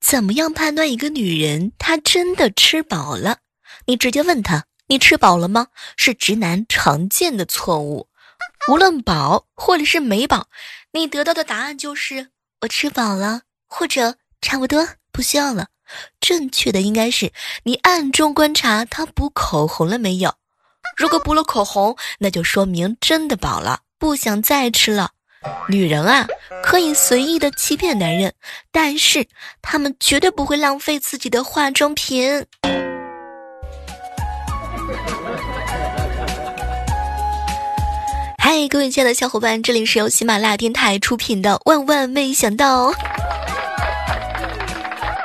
怎么样判断一个女人她真的吃饱了？你直接问她：“你吃饱了吗？”是直男常见的错误。无论饱或者是没饱，你得到的答案就是“我吃饱了”或者“差不多不需要了”。正确的应该是你暗中观察她补口红了没有。如果补了口红，那就说明真的饱了，不想再吃了。女人啊，可以随意的欺骗男人，但是她们绝对不会浪费自己的化妆品。嗨，各位亲爱的小伙伴，这里是由喜马拉雅电台出品的《万万没想到》。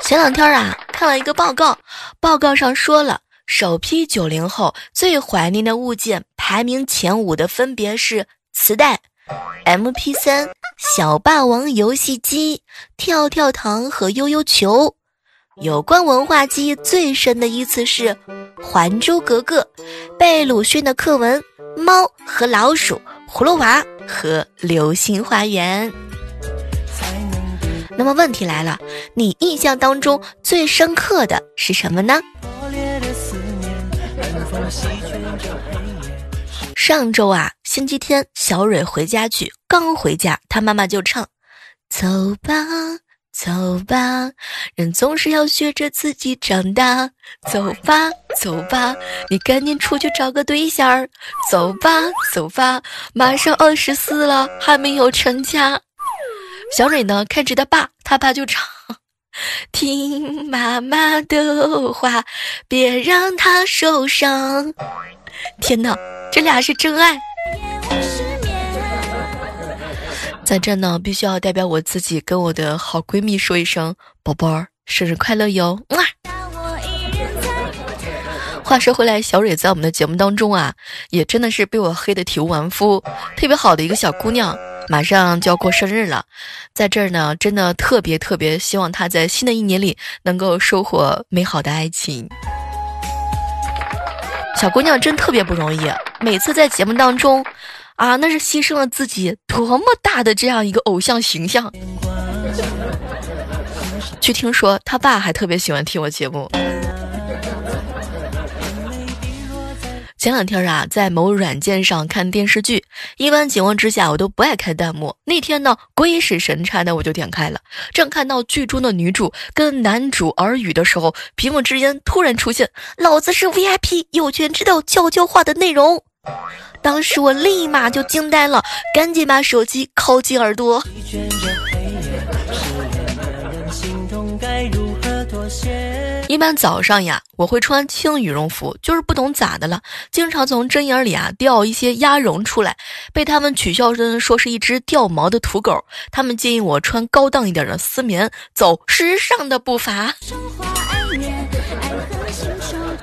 前两天啊，看了一个报告，报告上说了，首批九零后最怀念的物件排名前五的分别是磁带。M P 三、小霸王游戏机、跳跳糖和悠悠球。有关文化记忆最深的一次是《还珠格格》，被鲁迅的课文《猫和老鼠》、葫芦娃和流星花园。那么问题来了，你印象当中最深刻的是什么呢？上周啊，星期天，小蕊回家去，刚回家，他妈妈就唱：“走吧，走吧，人总是要学着自己长大。走吧，走吧，你赶紧出去找个对象儿。走吧，走吧，马上二十四了，还没有成家。”小蕊呢，看着他爸，他爸就唱：“听妈妈的话，别让她受伤。”天哪！这俩是真爱，在这呢，必须要代表我自己跟我的好闺蜜说一声，宝贝儿，生日快乐哟！哇！话说回来，小蕊在我们的节目当中啊，也真的是被我黑的体无完肤，特别好的一个小姑娘，马上就要过生日了，在这儿呢，真的特别特别希望她在新的一年里能够收获美好的爱情。小姑娘真特别不容易，每次在节目当中，啊，那是牺牲了自己多么大的这样一个偶像形象。据听说，他爸还特别喜欢听我节目。前两天啊，在某软件上看电视剧，一般情况之下我都不爱开弹幕。那天呢，鬼使神差的我就点开了，正看到剧中的女主跟男主耳语的时候，屏幕之间突然出现“老子是 VIP，有权知道悄悄话”的内容。当时我立马就惊呆了，赶紧把手机靠近耳朵。一般早上呀，我会穿轻羽绒服，就是不懂咋的了，经常从针眼里啊掉一些鸭绒出来，被他们取笑的说是一只掉毛的土狗。他们建议我穿高档一点的丝棉，走时尚的步伐。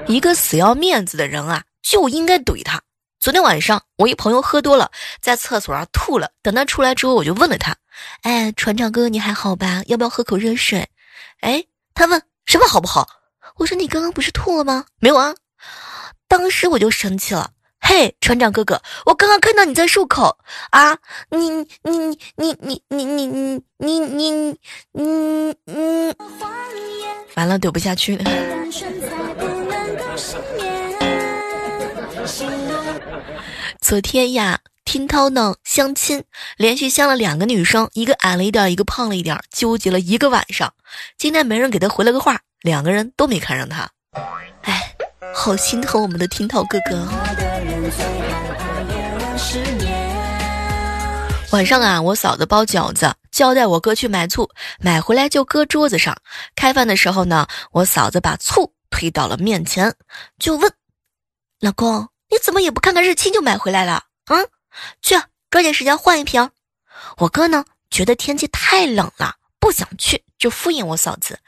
一个死要面子的人啊，就应该怼他。昨天晚上我一朋友喝多了，在厕所上吐了，等他出来之后，我就问了他：“哎，船长哥哥，你还好吧？要不要喝口热水？”哎，他问。什么好不好？我说你刚刚不是吐了吗？没有啊。当时我就生气了。嘿，船长哥哥，我刚刚看到你在漱口啊！你你你你你你你你你你你你，完了，怼不下去了。昨天呀，听涛呢相亲，连续相了两个女生，一个矮了一点，一个胖了一点，纠结了一个晚上。今天没人给他回了个话，两个人都没看上他，哎，好心疼我们的听涛哥哥。晚上啊，我嫂子包饺子，交代我哥去买醋，买回来就搁桌子上。开饭的时候呢，我嫂子把醋推到了面前，就问：“老公，你怎么也不看看日期就买回来了？嗯，去抓紧时间换一瓶。”我哥呢，觉得天气太冷了。不想去就敷衍我嫂子，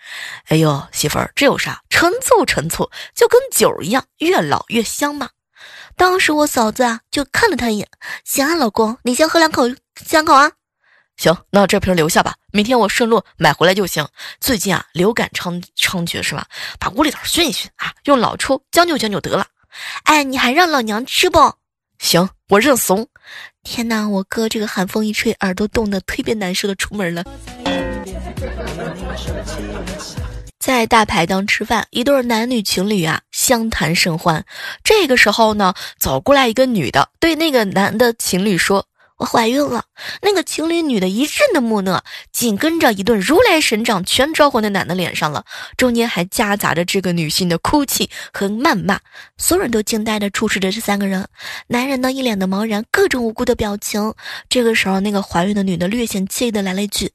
哎呦媳妇儿这有啥？陈醋陈醋就跟酒一样，越老越香嘛。当时我嫂子啊就看了他一眼，行啊老公，你先喝两口香口啊。行，那这瓶留下吧，明天我顺路买回来就行。最近啊流感猖猖獗是吧？把屋里头熏一熏啊，用老抽将就将就得了。哎，你还让老娘吃不？行，我认怂。天哪，我哥这个寒风一吹，耳朵冻得特别难受的，出门了。在大排档吃饭，一对男女情侣啊相谈甚欢。这个时候呢，走过来一个女的，对那个男的情侣说。我怀孕了，那个情侣女的一阵的木讷，紧跟着一顿如来神掌全招呼那男的脸上了，中间还夹杂着这个女性的哭泣和谩骂，所有人都惊呆的注视着这三个人，男人呢一脸的茫然，各种无辜的表情。这个时候，那个怀孕的女的略显惬意的来了一句：“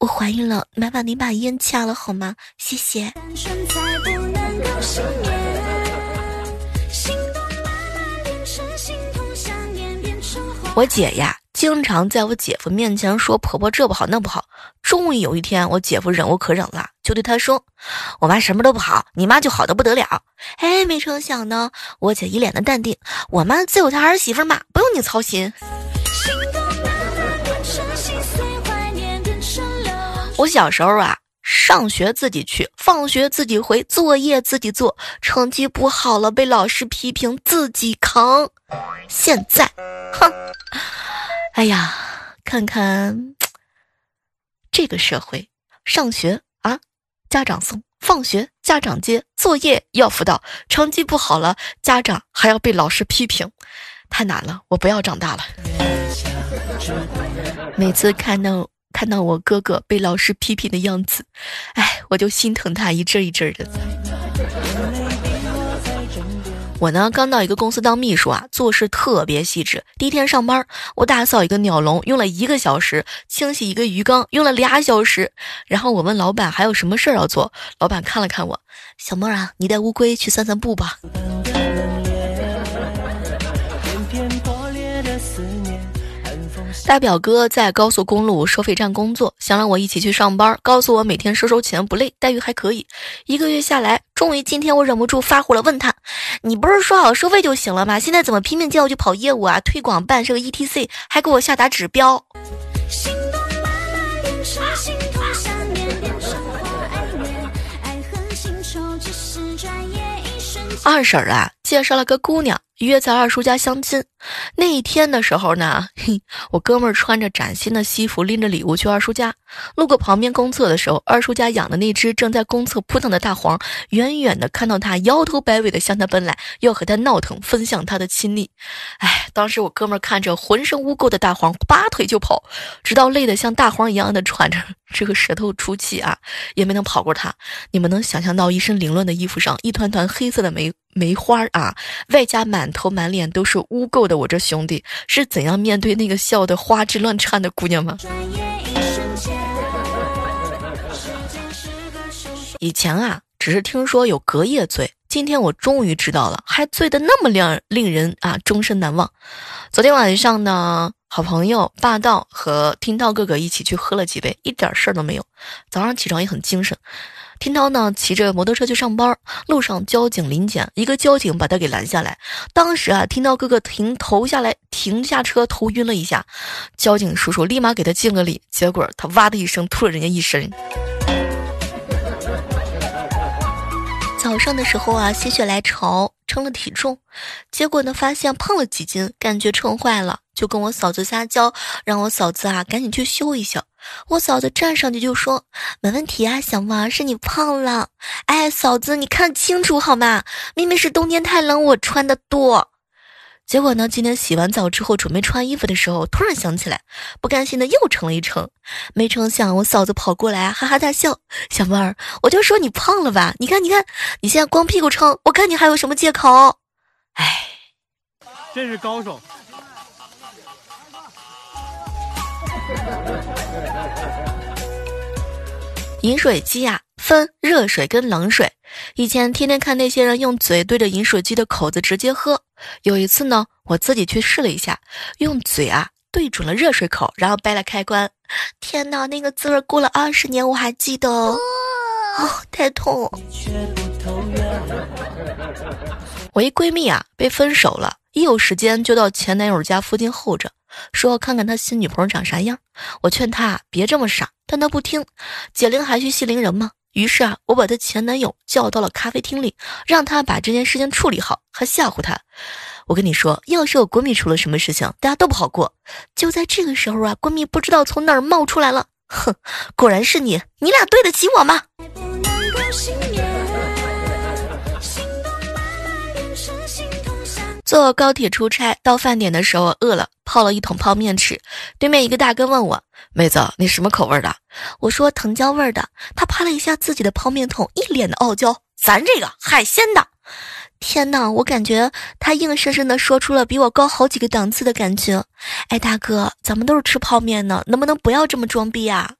我怀孕了，麻烦你把烟掐了好吗？谢谢。”我姐呀。经常在我姐夫面前说婆婆这不好那不好。终于有一天，我姐夫忍无可忍了，就对她说：“我妈什么都不好，你妈就好的不得了。”哎，没成想呢，我姐一脸的淡定：“我妈自有她儿媳妇嘛，不用你操心。”我小时候啊，上学自己去，放学自己回，作业自己做，成绩不好了被老师批评自己扛。现在，哼。哎呀，看看这个社会，上学啊，家长送；放学家长接；作业要辅导；成绩不好了，家长还要被老师批评，太难了！我不要长大了。每次看到看到我哥哥被老师批评的样子，哎，我就心疼他一阵一阵的。我呢，刚到一个公司当秘书啊，做事特别细致。第一天上班，我打扫一个鸟笼用了一个小时，清洗一个鱼缸用了俩小时。然后我问老板还有什么事儿要做，老板看了看我，小妹儿啊，你带乌龟去散散步吧。大表哥在高速公路收费站工作，想让我一起去上班，告诉我每天收收钱不累，待遇还可以。一个月下来，终于今天我忍不住发火了，问他：“你不是说好收费就行了吗？现在怎么拼命叫我去跑业务啊？推广办这个 ETC，还给我下达指标。”二婶啊，介绍了个姑娘。约在二叔家相亲，那一天的时候呢，嘿，我哥们儿穿着崭新的西服，拎着礼物去二叔家。路过旁边公厕的时候，二叔家养的那只正在公厕扑腾的大黄，远远的看到他摇头摆尾的向他奔来，要和他闹腾，分享他的亲昵。哎，当时我哥们儿看着浑身污垢的大黄，拔腿就跑，直到累得像大黄一样的喘着这个舌头出气啊，也没能跑过他。你们能想象到一身凌乱的衣服上一团团黑色的梅梅花啊，外加满头满脸都是污垢的我这兄弟是怎样面对那个笑得花枝乱颤的姑娘吗？以前啊，只是听说有隔夜醉，今天我终于知道了，还醉得那么令令人啊终身难忘。昨天晚上呢，好朋友霸道和听涛哥哥一起去喝了几杯，一点事儿都没有，早上起床也很精神。听涛呢，骑着摩托车去上班，路上交警临检，一个交警把他给拦下来。当时啊，听涛哥哥停头下来，停下车，头晕了一下，交警叔叔立马给他敬个礼，结果他哇的一声吐了人家一身。早上的时候啊，心血来潮称了体重，结果呢，发现胖了几斤，感觉称坏了，就跟我嫂子撒娇，让我嫂子啊赶紧去修一修。我嫂子站上去就说：“没问题啊，小王，是你胖了。哎，嫂子，你看清楚好吗？明明是冬天太冷，我穿的多。结果呢，今天洗完澡之后准备穿衣服的时候，突然想起来，不甘心的又称了一称。没成想，我嫂子跑过来哈哈大笑：小妹儿，我就说你胖了吧？你看，你看，你现在光屁股称，我看你还有什么借口？哎，真是高手。”饮水机呀，分热水跟冷水。以前天天看那些人用嘴对着饮水机的口子直接喝。有一次呢，我自己去试了一下，用嘴啊对准了热水口，然后掰了开关。天哪，那个滋味过了二十年我还记得，哦，太痛。我一闺蜜啊被分手了，一有时间就到前男友家附近候着。说看看他新女朋友长啥样，我劝他别这么傻，但他不听。解铃还须系铃人嘛。于是啊，我把她前男友叫到了咖啡厅里，让他把这件事情处理好，还吓唬他。我跟你说，要是我闺蜜出了什么事情，大家都不好过。就在这个时候啊，闺蜜不知道从哪儿冒出来了，哼，果然是你，你俩对得起我吗？坐高铁出差到饭点的时候饿了，泡了一桶泡面吃。对面一个大哥问我：“妹子，你什么口味的？”我说：“藤椒味的。”他拍了一下自己的泡面桶，一脸的傲娇：“咱这个海鲜的。”天哪，我感觉他硬生生的说出了比我高好几个档次的感觉。哎，大哥，咱们都是吃泡面呢，能不能不要这么装逼啊？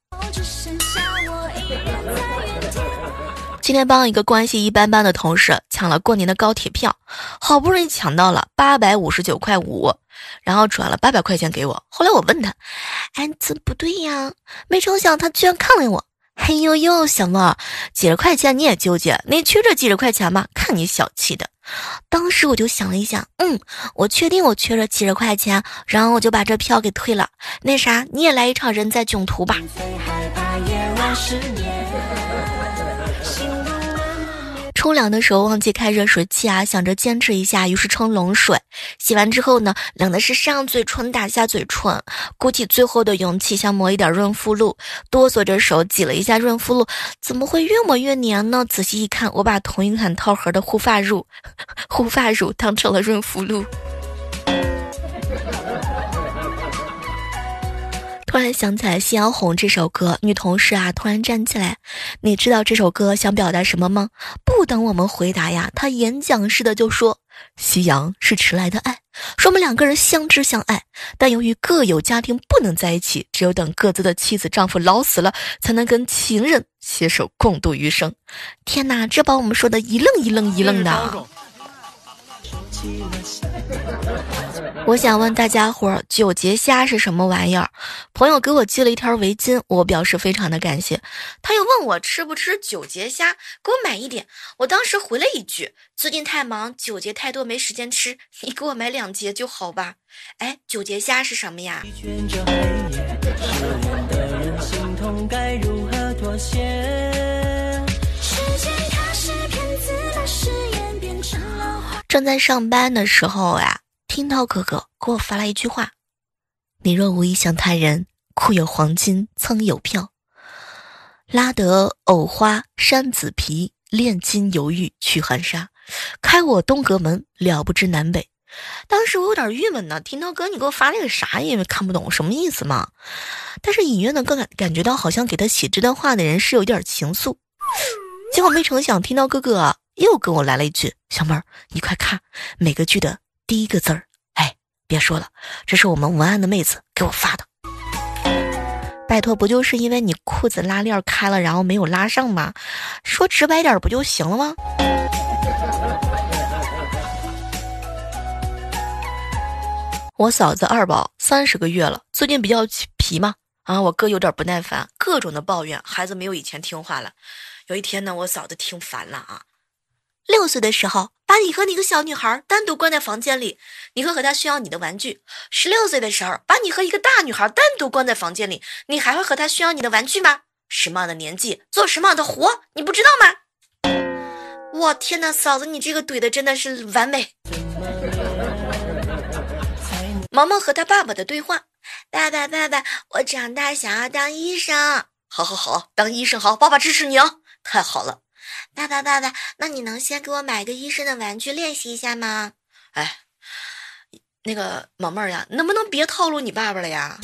今天帮一个关系一般般的同事抢了过年的高铁票，好不容易抢到了八百五十九块五，然后转了八百块钱给我。后来我问他，哎，这不对呀？没成想他居然看了我，嘿呦呦，小莫，几十块钱你也纠结？你缺这几十块钱吗？看你小气的！当时我就想了一想，嗯，我确定我缺这几十块钱，然后我就把这票给退了。那啥，你也来一场人在囧途吧。最害怕夜晚失眠冲凉的时候忘记开热水器啊，想着坚持一下，于是冲冷水。洗完之后呢，冷的是上嘴唇打下嘴唇，鼓起最后的勇气想抹一点润肤露，哆嗦着手挤了一下润肤露，怎么会越抹越黏呢？仔细一看，我把同一款套盒的护发乳，护发乳当成了润肤露。突然想起来《夕阳红》这首歌，女同事啊突然站起来，你知道这首歌想表达什么吗？不等我们回答呀，她演讲似的就说：“夕阳是迟来的爱，说我们两个人相知相爱，但由于各有家庭不能在一起，只有等各自的妻子丈夫老死了，才能跟情人携手共度余生。”天哪，这把我们说的一愣一愣一愣的。我想问大家伙儿，九节虾是什么玩意儿？朋友给我寄了一条围巾，我表示非常的感谢。他又问我吃不吃九节虾，给我买一点。我当时回了一句：最近太忙，九节太多没时间吃，你给我买两节就好吧。哎，九节虾是什么呀？正在上班的时候呀，听到哥哥给我发了一句话：“你若无意向他人，库有黄金，仓有票。拉得藕花山紫皮，炼金犹豫去寒沙。开我东阁门，了不知南北。”当时我有点郁闷呢，听到哥你给我发那个啥，因为看不懂什么意思嘛。但是隐约的更感感觉到，好像给他写这段话的人是有点情愫。结果没成想，听到哥哥。又跟我来了一句：“小妹儿，你快看每个句的第一个字儿。”哎，别说了，这是我们文案的妹子给我发的。拜托，不就是因为你裤子拉链开了，然后没有拉上吗？说直白点不就行了吗？我嫂子二宝三十个月了，最近比较皮嘛，啊，我哥有点不耐烦，各种的抱怨，孩子没有以前听话了。有一天呢，我嫂子听烦了啊。六岁的时候，把你和那个小女孩单独关在房间里，你会和她炫耀你的玩具。十六岁的时候，把你和一个大女孩单独关在房间里，你还会和她炫耀你的玩具吗？什么样的年纪做什么样的活，你不知道吗？我天哪，嫂子，你这个怼的真的是完美。毛毛和他爸爸的对话：爸爸，爸爸，我长大想要当医生。好好好，当医生好，爸爸支持你哦。太好了。爸爸，爸爸，那你能先给我买个医生的玩具练习一下吗？哎，那个萌妹儿呀，能不能别套路你爸爸了呀？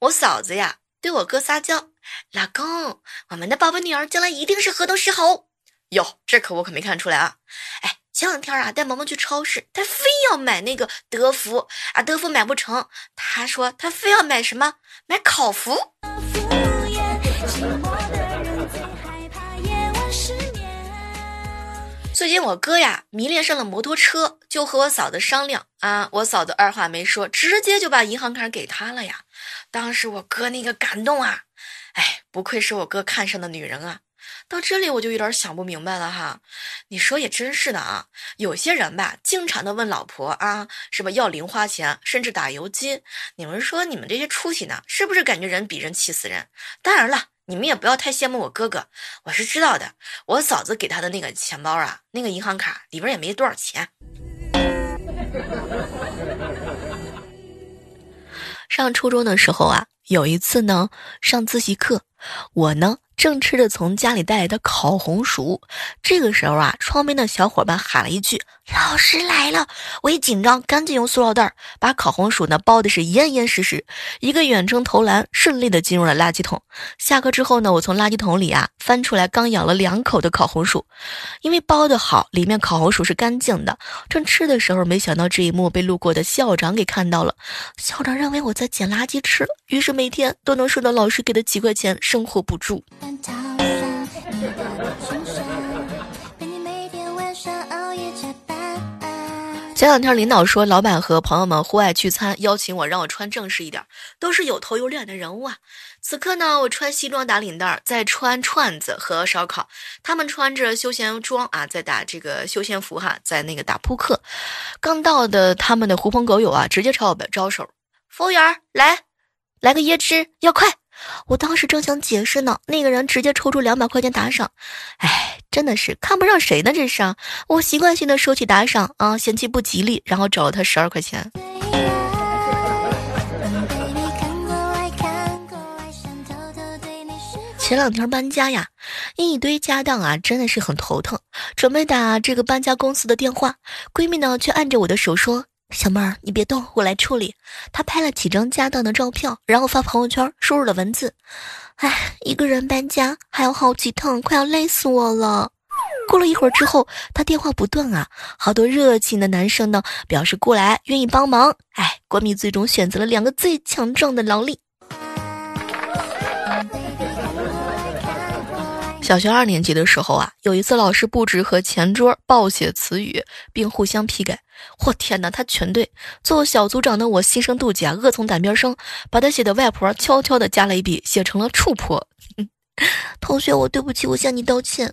我嫂子呀，对我哥撒娇，老公，我们的宝贝女儿将来一定是河东狮吼。哟，这可我可没看出来啊。哎，前两天啊，带萌萌去超市，他非要买那个德芙啊，德芙买不成，他说他非要买什么？买烤芙。最近我哥呀迷恋上了摩托车，就和我嫂子商量啊，我嫂子二话没说，直接就把银行卡给他了呀。当时我哥那个感动啊，哎，不愧是我哥看上的女人啊。到这里我就有点想不明白了哈，你说也真是的啊，有些人吧，经常的问老婆啊，是吧要零花钱，甚至打游击。你们说你们这些出息呢，是不是感觉人比人气死人？当然了。你们也不要太羡慕我哥哥，我是知道的。我嫂子给他的那个钱包啊，那个银行卡里边也没多少钱。上初中的时候啊，有一次呢，上自习课，我呢。正吃着从家里带来的烤红薯，这个时候啊，窗边的小伙伴喊了一句：“老师来了！”我一紧张，赶紧用塑料袋把烤红薯呢包的是严严实实，一个远程投篮，顺利的进入了垃圾桶。下课之后呢，我从垃圾桶里啊翻出来刚咬了两口的烤红薯，因为包的好，里面烤红薯是干净的。正吃的时候，没想到这一幕被路过的校长给看到了。校长认为我在捡垃圾吃，于是每天都能收到老师给的几块钱生活补助。前两天领导说，老板和朋友们户外聚餐，邀请我，让我穿正式一点，都是有头有脸的人物啊。此刻呢，我穿西装打领带，在穿串子和烧烤；他们穿着休闲装啊，在打这个休闲服哈，在那个打扑克。刚到的他们的狐朋狗友啊，直接朝我招手：“服务员，来，来个椰汁，要快。”我当时正想解释呢，那个人直接抽出两百块钱打赏，哎，真的是看不上谁呢？这是我习惯性的收起打赏啊，嫌弃不吉利，然后找了他十二块钱。前两天搬家呀，一堆家当啊，真的是很头疼，准备打这个搬家公司的电话，闺蜜呢却按着我的手说。小妹儿，你别动，我来处理。他拍了几张家当的照片，然后发朋友圈，输入了文字。哎，一个人搬家还要好几趟，快要累死我了。过了一会儿之后，他电话不断啊，好多热情的男生呢表示过来愿意帮忙。哎，闺蜜最终选择了两个最强壮的劳力。小学二年级的时候啊，有一次老师布置和前桌报写词语，并互相批改。我天哪，他全对！做小组长的我心生妒忌啊，恶从胆边生，把他写的外婆悄悄的加了一笔，写成了处婆。同学，我对不起，我向你道歉。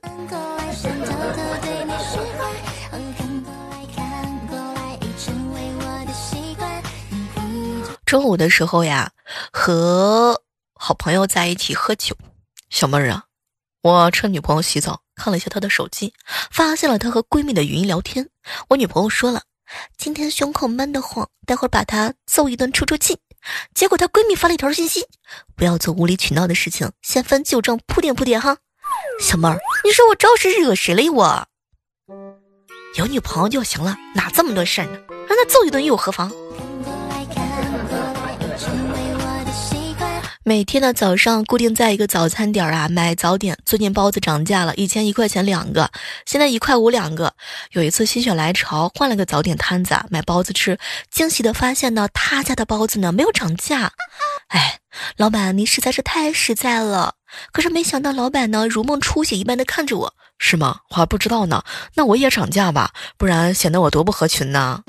中午的时候呀，和好朋友在一起喝酒，小妹儿啊。我趁女朋友洗澡，看了一下她的手机，发现了她和闺蜜的语音聊天。我女朋友说了，今天胸口闷得慌，待会儿把她揍一顿出出气。结果她闺蜜发了一条信息：不要做无理取闹的事情，先翻旧账铺垫铺垫哈。小妹儿，你说我招是惹谁了我？有女朋友就行了，哪这么多事儿呢？让她揍一顿又何妨？每天的早上固定在一个早餐点儿啊买早点。最近包子涨价了，以前一块钱两个，现在一块五两个。有一次心血来潮换了个早点摊子啊买包子吃，惊喜的发现呢他家的包子呢没有涨价。哎，老板你实在是太实在了。可是没想到老板呢如梦初醒一般的看着我，是吗？我还不知道呢。那我也涨价吧，不然显得我多不合群呢。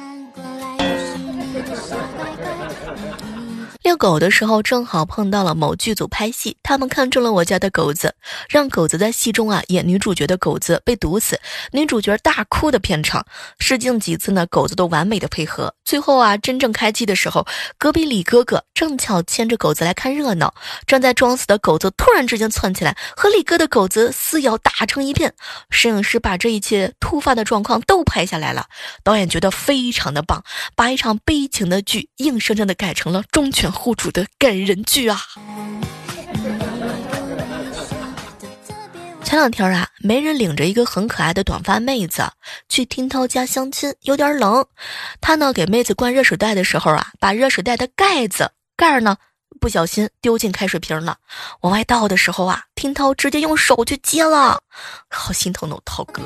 遛狗的时候，正好碰到了某剧组拍戏，他们看中了我家的狗子，让狗子在戏中啊演女主角的狗子被毒死，女主角大哭的片场。试镜几次呢，狗子都完美的配合。最后啊，真正开机的时候，隔壁李哥哥正巧牵着狗子来看热闹，正在装死的狗子突然之间窜起来，和李哥的狗子撕咬打成一片。摄影师把这一切突发的状况都拍下来了，导演觉得非常的棒，把一场悲情的剧硬生生的改成了忠犬。户主的感人剧啊！前两天啊，媒人领着一个很可爱的短发妹子去听涛家相亲，有点冷。他呢给妹子灌热水袋的时候啊，把热水袋的盖子盖儿呢不小心丢进开水瓶了。往外倒的时候啊，听涛直接用手去接了，好心疼的涛哥。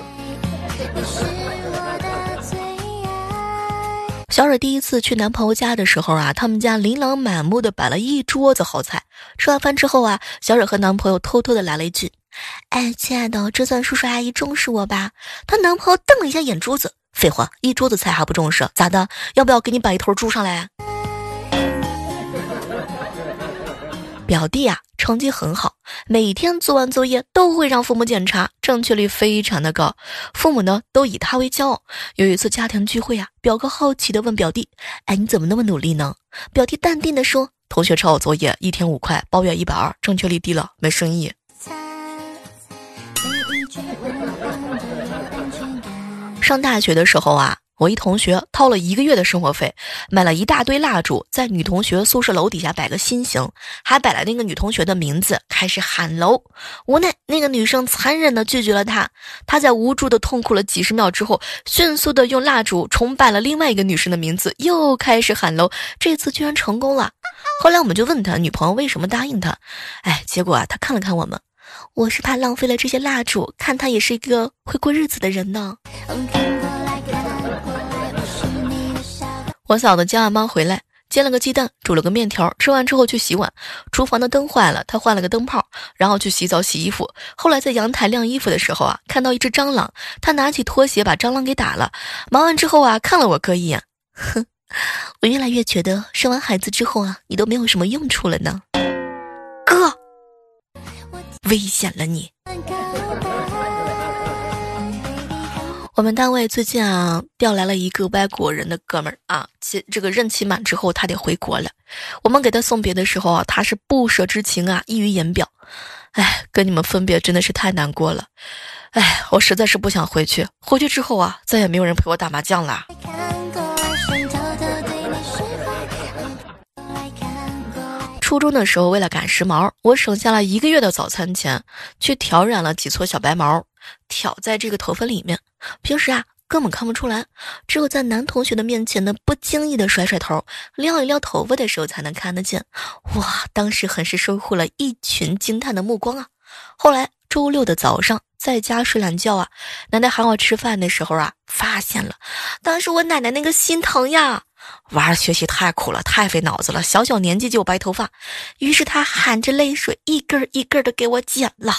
小蕊第一次去男朋友家的时候啊，他们家琳琅满目的摆了一桌子好菜。吃完饭之后啊，小蕊和男朋友偷偷的来了一句：“哎，亲爱的，这算叔叔阿姨重视我吧？”她男朋友瞪了一下眼珠子：“废话，一桌子菜还不重视？咋的？要不要给你摆一头猪上来？”表弟啊，成绩很好，每天做完作业都会让父母检查，正确率非常的高，父母呢都以他为骄傲。有一次家庭聚会啊，表哥好奇的问表弟：“哎，你怎么那么努力呢？”表弟淡定的说：“同学抄我作业，一天五块，包月一百二，正确率低了，没生意。”上大学的时候啊。我一同学掏了一个月的生活费，买了一大堆蜡烛，在女同学宿舍楼底下摆个心形，还摆了那个女同学的名字，开始喊楼。无奈那个女生残忍的拒绝了他，他在无助的痛苦了几十秒之后，迅速的用蜡烛重摆了另外一个女生的名字，又开始喊楼。这次居然成功了。后来我们就问他女朋友为什么答应他，哎，结果啊，他看了看我们，我是怕浪费了这些蜡烛，看他也是一个会过日子的人呢。我嫂子接完妈回来，煎了个鸡蛋，煮了个面条，吃完之后去洗碗。厨房的灯坏了，她换了个灯泡，然后去洗澡洗衣服。后来在阳台晾衣服的时候啊，看到一只蟑螂，她拿起拖鞋把蟑螂给打了。忙完之后啊，看了我哥一眼，哼，我越来越觉得生完孩子之后啊，你都没有什么用处了呢，哥，危险了你。我们单位最近啊调来了一个外国人的哥们儿啊，其这个任期满之后他得回国了。我们给他送别的时候啊，他是不舍之情啊溢于言表。哎，跟你们分别真的是太难过了。哎，我实在是不想回去。回去之后啊，再也没有人陪我打麻将了。初中的时候，为了赶时髦，我省下了一个月的早餐钱，去挑染了几撮小白毛。挑在这个头发里面，平时啊根本看不出来，只有在男同学的面前呢，不经意的甩甩头，撩一撩头发的时候才能看得见。哇，当时很是收获了一群惊叹的目光啊！后来周六的早上在家睡懒觉啊，奶奶喊我吃饭的时候啊，发现了，当时我奶奶那个心疼呀，娃儿学习太苦了，太费脑子了，小小年纪就有白头发，于是她含着泪水一根一根的给我剪了。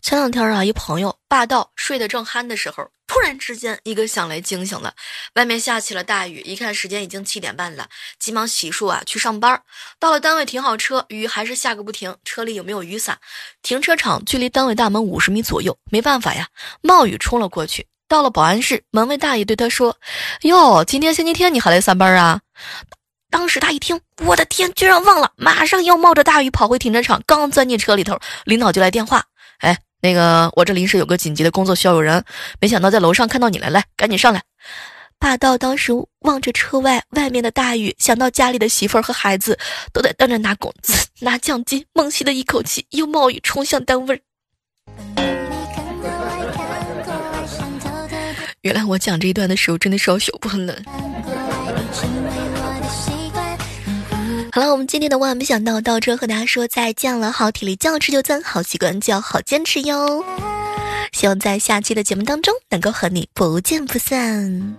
前两天啊，一朋友霸道睡得正酣的时候，突然之间一个响雷惊醒了。外面下起了大雨，一看时间已经七点半了，急忙洗漱啊去上班。到了单位停好车，雨还是下个不停，车里有没有雨伞？停车场距离单位大门五十米左右，没办法呀，冒雨冲了过去。到了保安室，门卫大爷对他说：“哟，今天星期天你还来上班啊？”当时他一听，我的天，居然忘了，马上要冒着大雨跑回停车场。刚钻进车里头，领导就来电话：“哎，那个我这临时有个紧急的工作需要有人，没想到在楼上看到你了，来，赶紧上来。”霸道当时望着车外外面的大雨，想到家里的媳妇儿和孩子都在等着拿工资、拿奖金，猛吸了一口气，又冒雨冲向单位。原来我讲这一段的时候，真的是要羞不冷。好了，我们今天的万万没想到到这和大家说再见了。好体力就要持久战，好习惯就要好坚持哟。希望在下期的节目当中能够和你不见不散。